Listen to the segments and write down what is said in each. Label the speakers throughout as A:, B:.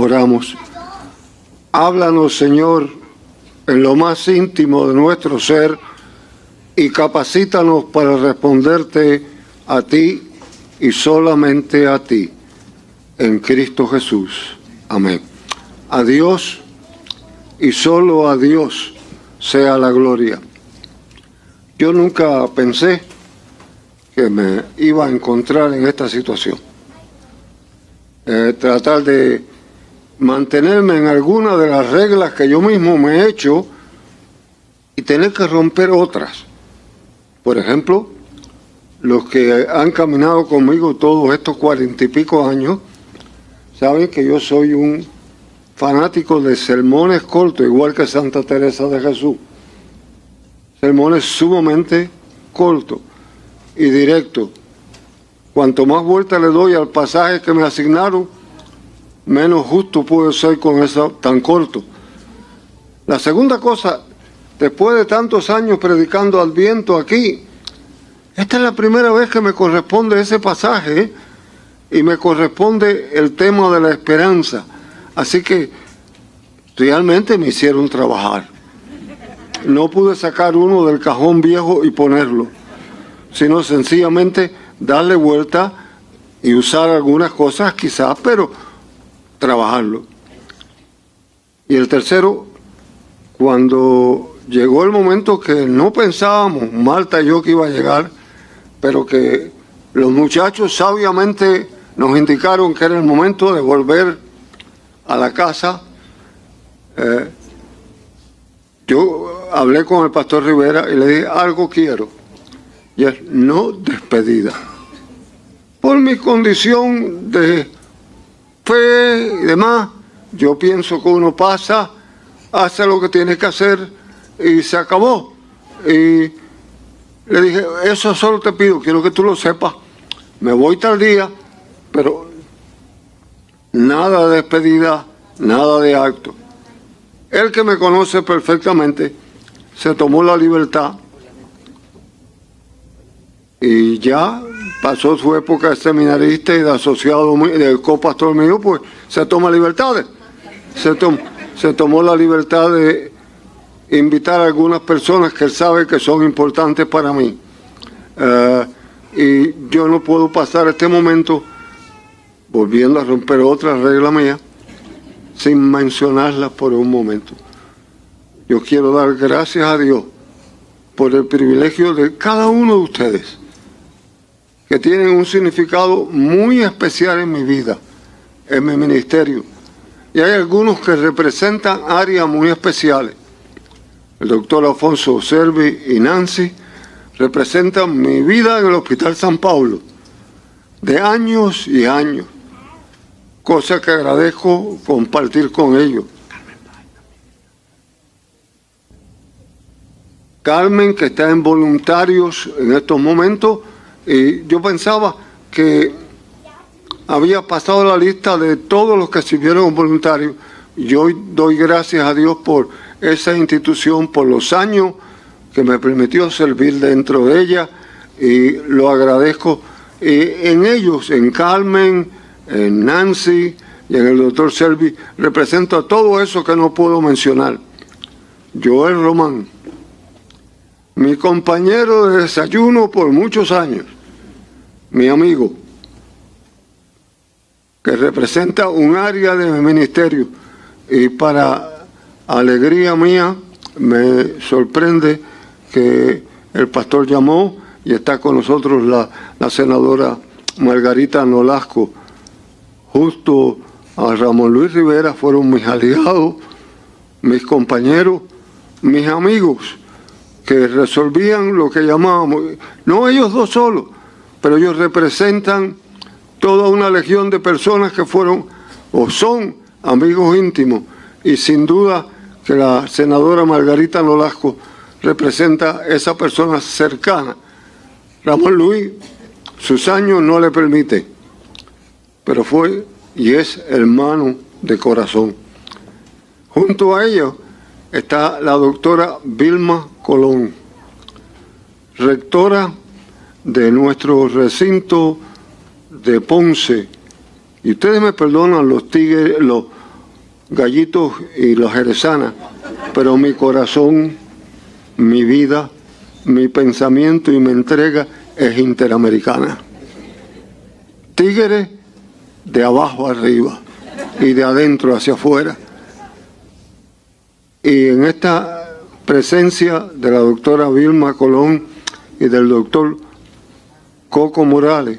A: Oramos. Háblanos, Señor, en lo más íntimo de nuestro ser y capacítanos para responderte a ti y solamente a ti, en Cristo Jesús. Amén. A Dios y solo a Dios sea la gloria. Yo nunca pensé que me iba a encontrar en esta situación. Eh, tratar de mantenerme en alguna de las reglas que yo mismo me he hecho y tener que romper otras. Por ejemplo, los que han caminado conmigo todos estos cuarenta y pico años, saben que yo soy un fanático de sermones cortos, igual que Santa Teresa de Jesús. Sermones sumamente cortos y directos. Cuanto más vuelta le doy al pasaje que me asignaron, menos justo puedo ser con eso tan corto. La segunda cosa, después de tantos años predicando al viento aquí, esta es la primera vez que me corresponde ese pasaje y me corresponde el tema de la esperanza. Así que realmente me hicieron trabajar. No pude sacar uno del cajón viejo y ponerlo, sino sencillamente darle vuelta y usar algunas cosas quizás, pero trabajarlo. Y el tercero, cuando llegó el momento que no pensábamos, Marta y yo, que iba a llegar, pero que los muchachos sabiamente nos indicaron que era el momento de volver a la casa. Eh, yo hablé con el pastor Rivera y le dije, algo quiero, y es no despedida. Por mi condición de fe y demás, yo pienso que uno pasa, hace lo que tiene que hacer y se acabó. Y le dije, eso solo te pido, quiero que tú lo sepas. Me voy tal día, pero nada de despedida, nada de acto. El que me conoce perfectamente se tomó la libertad y ya pasó su época de seminarista y de asociado de copastor mío, pues se toma libertades. Se, se tomó la libertad de invitar a algunas personas que él sabe que son importantes para mí. Eh, y yo no puedo pasar este momento volviendo a romper otra regla mía sin mencionarla por un momento. Yo quiero dar gracias a Dios por el privilegio de cada uno de ustedes que tienen un significado muy especial en mi vida, en mi ministerio. Y hay algunos que representan áreas muy especiales. El doctor Alfonso Servi y Nancy representan mi vida en el Hospital San Pablo, de años y años, cosa que agradezco compartir con ellos. Carmen, que está en voluntarios en estos momentos, y yo pensaba que había pasado la lista de todos los que sirvieron voluntarios. Yo doy gracias a Dios por esa institución, por los años que me permitió servir dentro de ella y lo agradezco en ellos, en Carmen, en Nancy y en el doctor Servi, represento a todo eso que no puedo mencionar. Joel Román, mi compañero de desayuno por muchos años, mi amigo, que representa un área de mi ministerio y para alegría mía me sorprende que el pastor llamó y está con nosotros la, la senadora Margarita Nolasco. Justo a Ramón Luis Rivera fueron mis aliados, mis compañeros, mis amigos, que resolvían lo que llamábamos, no ellos dos solos, pero ellos representan toda una legión de personas que fueron o son amigos íntimos y sin duda que la senadora Margarita Nolasco representa esa persona cercana. Ramón Luis, sus años no le permiten, pero fue y es hermano de corazón. Junto a ellos está la doctora Vilma Colón, rectora de nuestro recinto de Ponce. Y ustedes me perdonan los tigres, los, gallitos y los jerezanas, pero mi corazón, mi vida, mi pensamiento y mi entrega es interamericana. Tigres de abajo arriba y de adentro hacia afuera. Y en esta presencia de la doctora Vilma Colón y del doctor Coco Morales,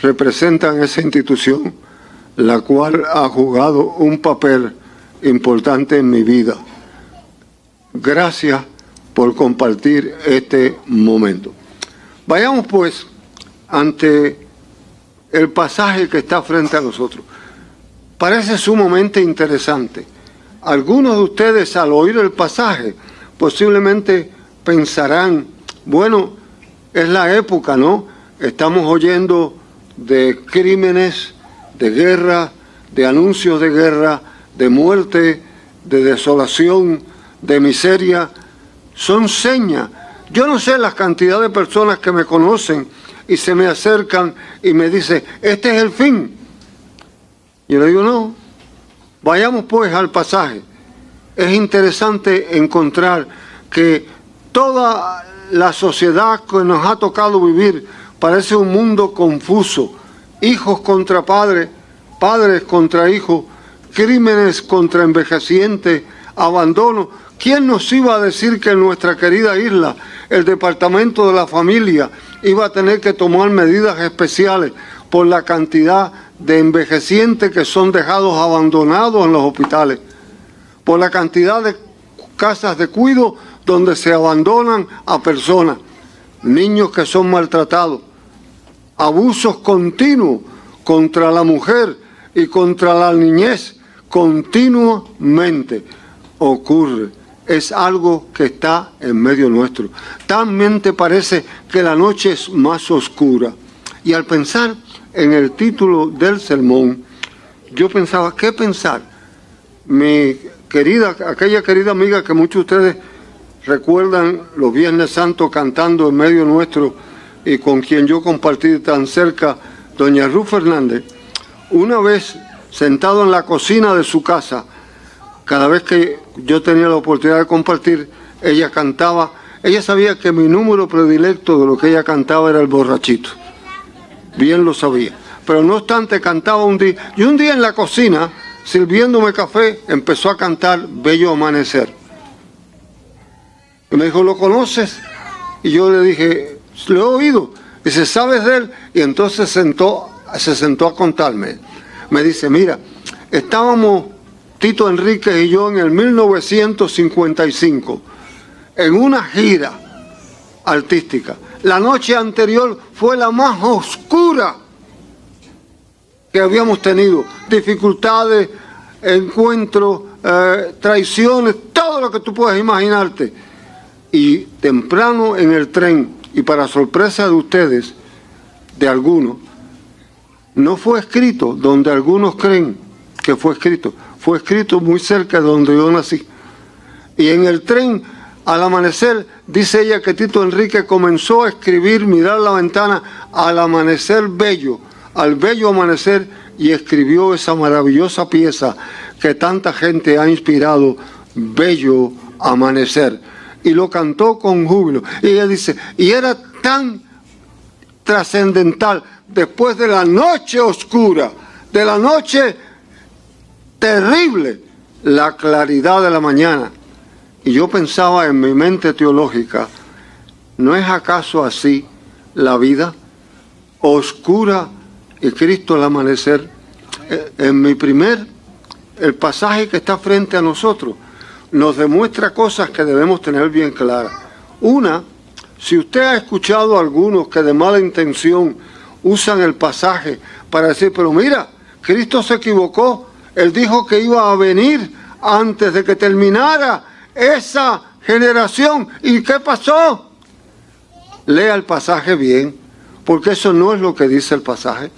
A: representan esa institución, la cual ha jugado un papel importante en mi vida. Gracias por compartir este momento. Vayamos pues ante el pasaje que está frente a nosotros. Parece sumamente interesante. Algunos de ustedes al oír el pasaje posiblemente pensarán, bueno, es la época, ¿no? Estamos oyendo de crímenes, de guerra, de anuncios de guerra, de muerte, de desolación, de miseria, son señas. Yo no sé la cantidad de personas que me conocen y se me acercan y me dicen, este es el fin. Y le digo, no, vayamos pues al pasaje. Es interesante encontrar que toda la sociedad que nos ha tocado vivir parece un mundo confuso, hijos contra padres, padres contra hijos, crímenes contra envejecientes, abandono. ¿Quién nos iba a decir que en nuestra querida isla el departamento de la familia iba a tener que tomar medidas especiales por la cantidad de envejecientes que son dejados abandonados en los hospitales, por la cantidad de casas de cuido donde se abandonan a personas, niños que son maltratados, abusos continuos contra la mujer y contra la niñez, continuamente ocurre. Es algo que está en medio nuestro. También te parece que la noche es más oscura. Y al pensar en el título del sermón, yo pensaba, ¿qué pensar? Mi querida, aquella querida amiga que muchos de ustedes recuerdan los Viernes Santos cantando en medio nuestro y con quien yo compartí tan cerca, doña Ruth Fernández, una vez sentado en la cocina de su casa, cada vez que yo tenía la oportunidad de compartir, ella cantaba, ella sabía que mi número predilecto de lo que ella cantaba era el borrachito. Bien lo sabía. Pero no obstante, cantaba un día. Y un día en la cocina, sirviéndome café, empezó a cantar Bello Amanecer. Y me dijo, ¿lo conoces? Y yo le dije, lo he oído. Dice, ¿sabes de él? Y entonces sentó, se sentó a contarme me dice, mira, estábamos Tito Enrique y yo en el 1955 en una gira artística. La noche anterior fue la más oscura que habíamos tenido. Dificultades, encuentros, eh, traiciones, todo lo que tú puedas imaginarte. Y temprano en el tren, y para sorpresa de ustedes, de algunos, no fue escrito donde algunos creen que fue escrito, fue escrito muy cerca de donde yo nací. Y en el tren, al amanecer, dice ella que Tito Enrique comenzó a escribir, mirar la ventana, al amanecer bello, al bello amanecer, y escribió esa maravillosa pieza que tanta gente ha inspirado, Bello Amanecer. Y lo cantó con júbilo. Y ella dice, y era tan trascendental, después de la noche oscura, de la noche terrible, la claridad de la mañana. Y yo pensaba en mi mente teológica, ¿no es acaso así la vida? Oscura y Cristo al amanecer. Eh, en mi primer, el pasaje que está frente a nosotros nos demuestra cosas que debemos tener bien claras. Una, si usted ha escuchado a algunos que de mala intención usan el pasaje para decir, pero mira, Cristo se equivocó, Él dijo que iba a venir antes de que terminara esa generación. ¿Y qué pasó? Lea el pasaje bien, porque eso no es lo que dice el pasaje.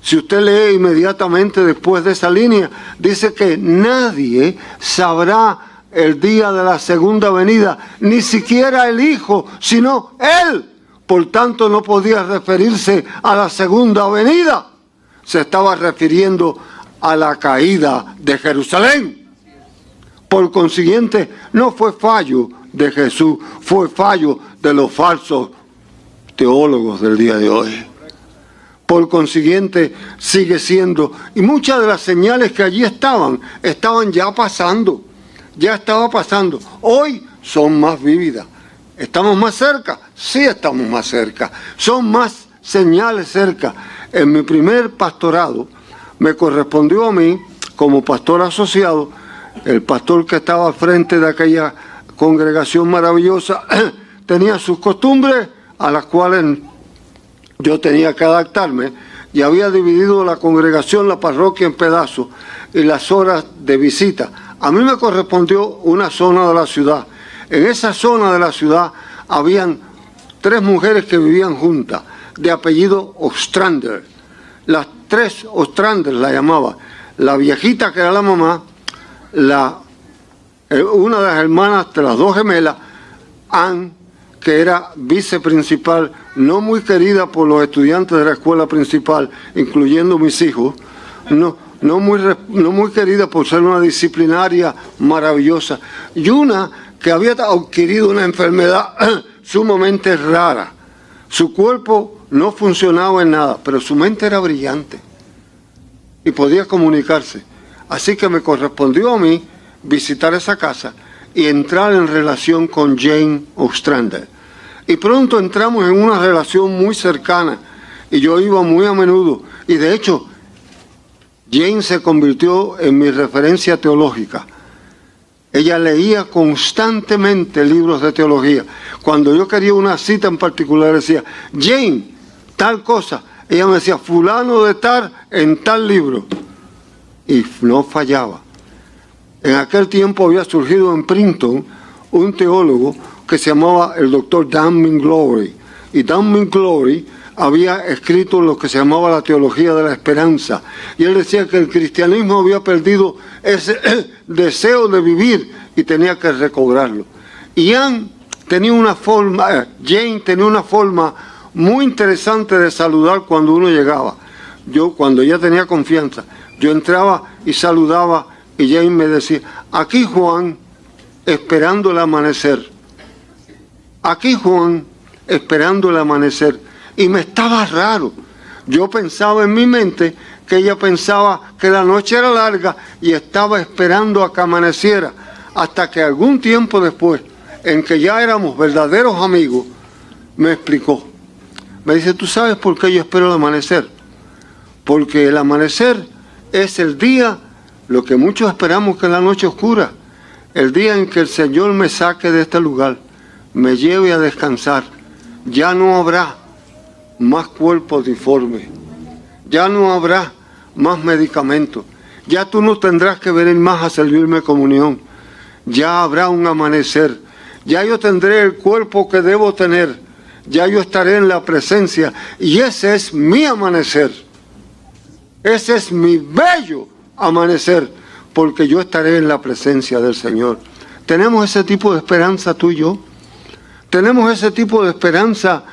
A: Si usted lee inmediatamente después de esa línea, dice que nadie sabrá el día de la segunda venida, ni siquiera el Hijo, sino Él por tanto no podía referirse a la segunda venida, se estaba refiriendo a la caída de Jerusalén. Por consiguiente, no fue fallo de Jesús, fue fallo de los falsos teólogos del día de hoy. Por consiguiente, sigue siendo, y muchas de las señales que allí estaban, estaban ya pasando, ya estaba pasando. Hoy son más vívidas. ¿Estamos más cerca? Sí estamos más cerca. Son más señales cerca. En mi primer pastorado me correspondió a mí, como pastor asociado, el pastor que estaba al frente de aquella congregación maravillosa, tenía sus costumbres a las cuales yo tenía que adaptarme y había dividido la congregación, la parroquia en pedazos y las horas de visita. A mí me correspondió una zona de la ciudad. En esa zona de la ciudad habían tres mujeres que vivían juntas, de apellido Ostrander. Las tres Ostrander la llamaba. La viejita que era la mamá, la, eh, una de las hermanas de las dos gemelas, Anne, que era viceprincipal, no muy querida por los estudiantes de la escuela principal, incluyendo mis hijos, no, no, muy, no muy querida por ser una disciplinaria maravillosa, y una que había adquirido una enfermedad sumamente rara. Su cuerpo no funcionaba en nada, pero su mente era brillante y podía comunicarse. Así que me correspondió a mí visitar esa casa y entrar en relación con Jane Ostrander. Y pronto entramos en una relación muy cercana y yo iba muy a menudo. Y de hecho, Jane se convirtió en mi referencia teológica. Ella leía constantemente libros de teología. Cuando yo quería una cita en particular decía, Jane, tal cosa. Ella me decía, fulano de tal en tal libro. Y no fallaba. En aquel tiempo había surgido en Princeton un teólogo que se llamaba el doctor Dan Glory. Y Dan Glory había escrito lo que se llamaba la teología de la esperanza. Y él decía que el cristianismo había perdido ese deseo de vivir y tenía que recobrarlo. Anne tenía una forma, eh, Jane tenía una forma muy interesante de saludar cuando uno llegaba. Yo, cuando ya tenía confianza, yo entraba y saludaba y Jane me decía, aquí Juan, esperando el amanecer. Aquí Juan, esperando el amanecer. Y me estaba raro. Yo pensaba en mi mente que ella pensaba que la noche era larga y estaba esperando a que amaneciera. Hasta que algún tiempo después, en que ya éramos verdaderos amigos, me explicó. Me dice, ¿tú sabes por qué yo espero el amanecer? Porque el amanecer es el día lo que muchos esperamos que la noche oscura, el día en que el Señor me saque de este lugar, me lleve a descansar, ya no habrá más cuerpos deformes, ya no habrá más medicamentos, ya tú no tendrás que venir más a servirme comunión, ya habrá un amanecer, ya yo tendré el cuerpo que debo tener, ya yo estaré en la presencia. Y ese es mi amanecer, ese es mi bello amanecer, porque yo estaré en la presencia del Señor. ¿Tenemos ese tipo de esperanza tú y yo? ¿Tenemos ese tipo de esperanza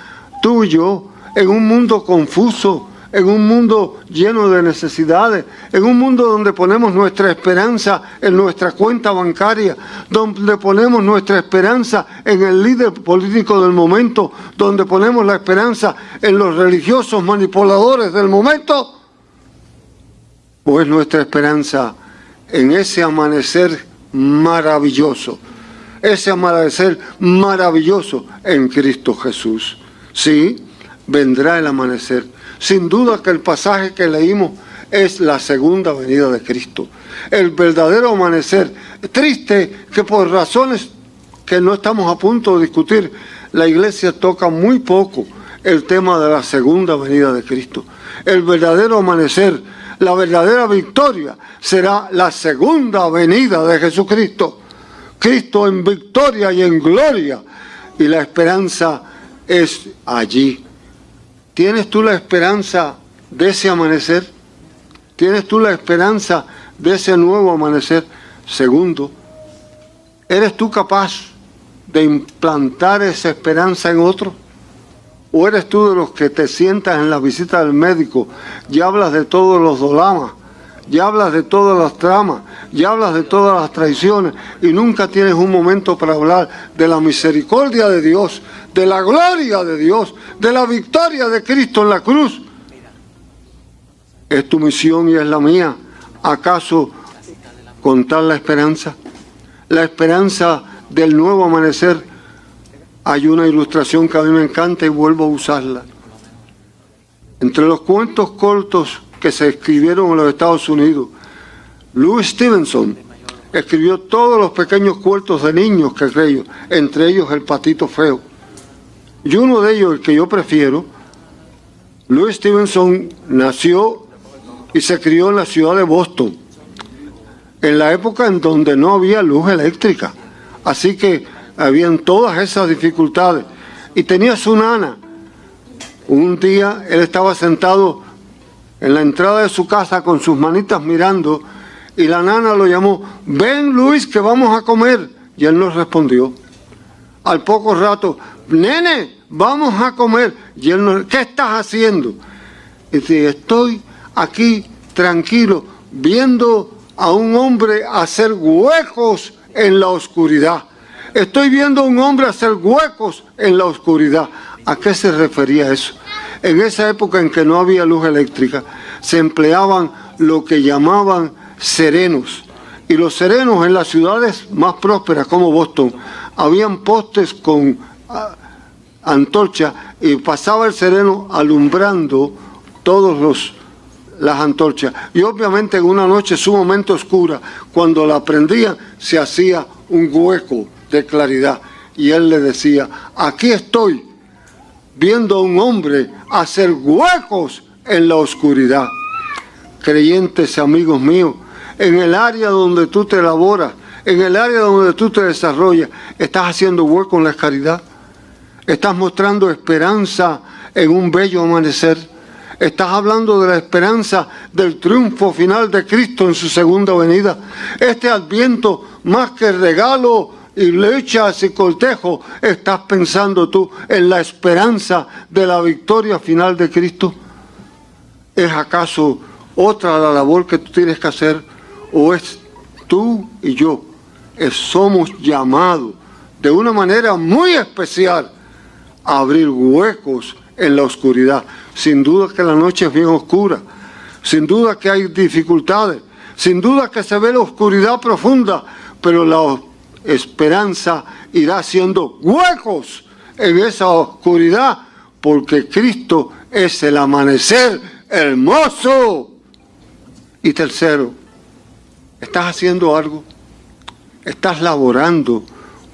A: tú y yo en un mundo confuso, en un mundo lleno de necesidades, en un mundo donde ponemos nuestra esperanza en nuestra cuenta bancaria, donde ponemos nuestra esperanza en el líder político del momento, donde ponemos la esperanza en los religiosos manipuladores del momento? ¿O es nuestra esperanza en ese amanecer maravilloso? Ese amanecer maravilloso en Cristo Jesús. Sí, vendrá el amanecer. Sin duda que el pasaje que leímos es la segunda venida de Cristo. El verdadero amanecer. Triste que por razones que no estamos a punto de discutir, la iglesia toca muy poco el tema de la segunda venida de Cristo. El verdadero amanecer la verdadera victoria será la segunda venida de Jesucristo. Cristo en victoria y en gloria. Y la esperanza es allí. ¿Tienes tú la esperanza de ese amanecer? ¿Tienes tú la esperanza de ese nuevo amanecer? Segundo, ¿eres tú capaz de implantar esa esperanza en otro? ¿O eres tú de los que te sientas en la visita del médico y hablas de todos los dolamas ya hablas de todas las tramas, ya hablas de todas las traiciones y nunca tienes un momento para hablar de la misericordia de Dios, de la gloria de Dios, de la victoria de Cristo en la cruz. Es tu misión y es la mía. ¿Acaso contar la esperanza? La esperanza del nuevo amanecer. Hay una ilustración que a mí me encanta y vuelvo a usarla. Entre los cuentos cortos que se escribieron en los Estados Unidos, Louis Stevenson escribió todos los pequeños cuentos de niños que creyó, entre ellos El Patito Feo. Y uno de ellos, el que yo prefiero, Louis Stevenson nació y se crió en la ciudad de Boston, en la época en donde no había luz eléctrica. Así que habían todas esas dificultades. Y tenía su nana. Un día él estaba sentado en la entrada de su casa con sus manitas mirando y la nana lo llamó, ven Luis que vamos a comer. Y él no respondió. Al poco rato, nene, vamos a comer. Y él no, ¿qué estás haciendo? Y dice, estoy aquí tranquilo viendo a un hombre hacer huecos en la oscuridad. Estoy viendo a un hombre hacer huecos en la oscuridad. ¿A qué se refería eso? En esa época en que no había luz eléctrica, se empleaban lo que llamaban serenos. Y los serenos en las ciudades más prósperas como Boston, habían postes con ah, antorcha y pasaba el sereno alumbrando todos los las antorchas. Y obviamente en una noche sumamente oscura, cuando la prendían, se hacía un hueco de claridad. Y él le decía, aquí estoy viendo a un hombre hacer huecos en la oscuridad. Creyentes, amigos míos, en el área donde tú te elaboras, en el área donde tú te desarrollas, estás haciendo hueco en la caridad. Estás mostrando esperanza en un bello amanecer Estás hablando de la esperanza del triunfo final de Cristo en su segunda venida. Este adviento, más que regalo y lechas y cortejo, estás pensando tú en la esperanza de la victoria final de Cristo. ¿Es acaso otra la labor que tú tienes que hacer? ¿O es tú y yo? somos llamados de una manera muy especial a abrir huecos en la oscuridad. Sin duda que la noche es bien oscura, sin duda que hay dificultades, sin duda que se ve la oscuridad profunda, pero la esperanza irá haciendo huecos en esa oscuridad, porque Cristo es el amanecer hermoso. Y tercero, estás haciendo algo, estás laborando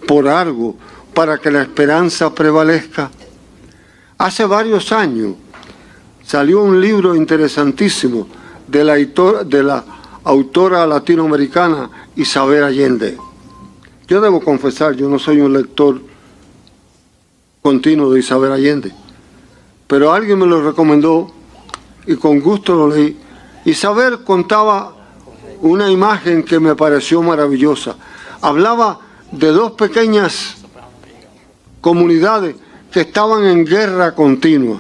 A: por algo para que la esperanza prevalezca. Hace varios años salió un libro interesantísimo de la, de la autora latinoamericana Isabel Allende. Yo debo confesar, yo no soy un lector continuo de Isabel Allende, pero alguien me lo recomendó y con gusto lo leí. Isabel contaba una imagen que me pareció maravillosa. Hablaba de dos pequeñas comunidades que estaban en guerra continua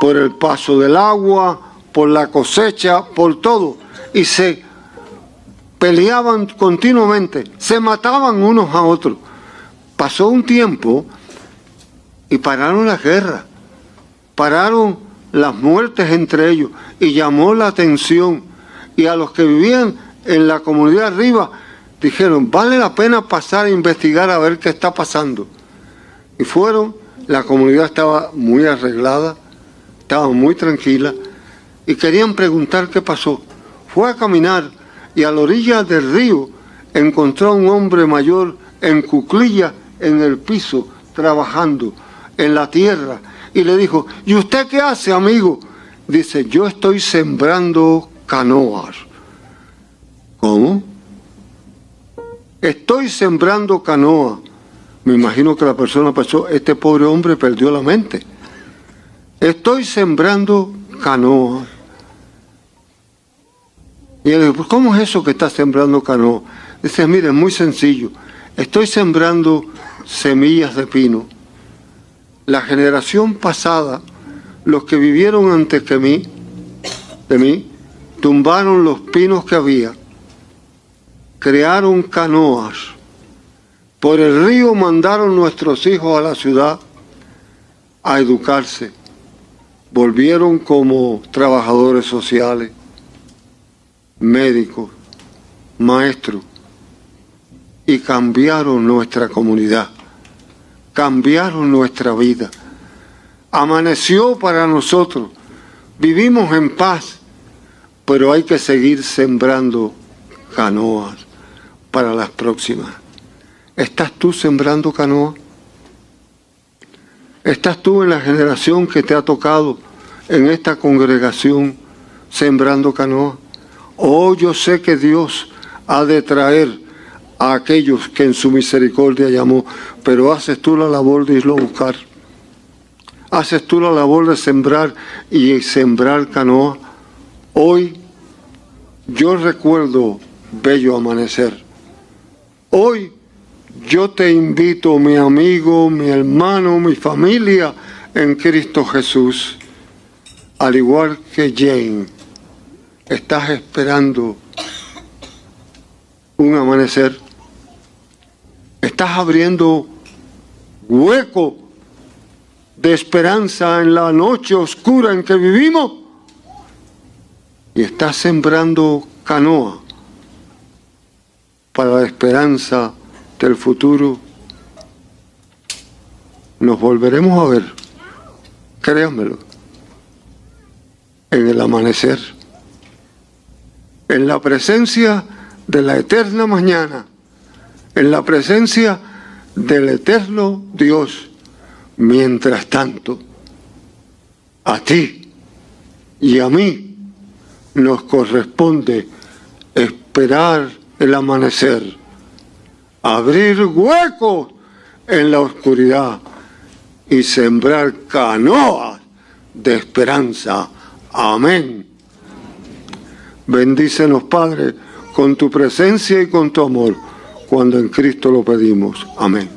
A: por el paso del agua, por la cosecha, por todo. Y se peleaban continuamente, se mataban unos a otros. Pasó un tiempo y pararon la guerra, pararon las muertes entre ellos y llamó la atención. Y a los que vivían en la comunidad arriba dijeron, vale la pena pasar a investigar a ver qué está pasando. Y fueron, la comunidad estaba muy arreglada, estaba muy tranquila y querían preguntar qué pasó. Fue a caminar y a la orilla del río encontró a un hombre mayor en cuclilla en el piso, trabajando en la tierra. Y le dijo, ¿y usted qué hace, amigo? Dice, yo estoy sembrando canoas. ¿Cómo? Estoy sembrando canoa. Me imagino que la persona pasó, este pobre hombre perdió la mente. Estoy sembrando canoa. Y él dijo, pues, ¿cómo es eso que está sembrando canoa? Dice, mire, es muy sencillo. Estoy sembrando semillas de pino. La generación pasada, los que vivieron antes que mí, de mí, tumbaron los pinos que había, crearon canoas, por el río mandaron nuestros hijos a la ciudad a educarse, volvieron como trabajadores sociales, médicos, maestros, y cambiaron nuestra comunidad, cambiaron nuestra vida. Amaneció para nosotros, vivimos en paz, pero hay que seguir sembrando canoas para las próximas. ¿Estás tú sembrando canoas? ¿Estás tú en la generación que te ha tocado en esta congregación sembrando canoas? Oh, yo sé que Dios ha de traer a aquellos que en su misericordia llamó, pero haces tú la labor de irlo a buscar. Haces tú la labor de sembrar y sembrar canoa. Hoy yo recuerdo bello amanecer. Hoy yo te invito, mi amigo, mi hermano, mi familia en Cristo Jesús, al igual que Jane, estás esperando un amanecer. Estás abriendo hueco de esperanza en la noche oscura en que vivimos y estás sembrando canoa para la esperanza del futuro. Nos volveremos a ver, créanmelo, en el amanecer, en la presencia de la eterna mañana, en la presencia del eterno Dios. Mientras tanto, a ti y a mí nos corresponde esperar el amanecer, abrir huecos en la oscuridad y sembrar canoas de esperanza. Amén. Bendícenos, Padre con tu presencia y con tu amor, cuando en Cristo lo pedimos. Amén.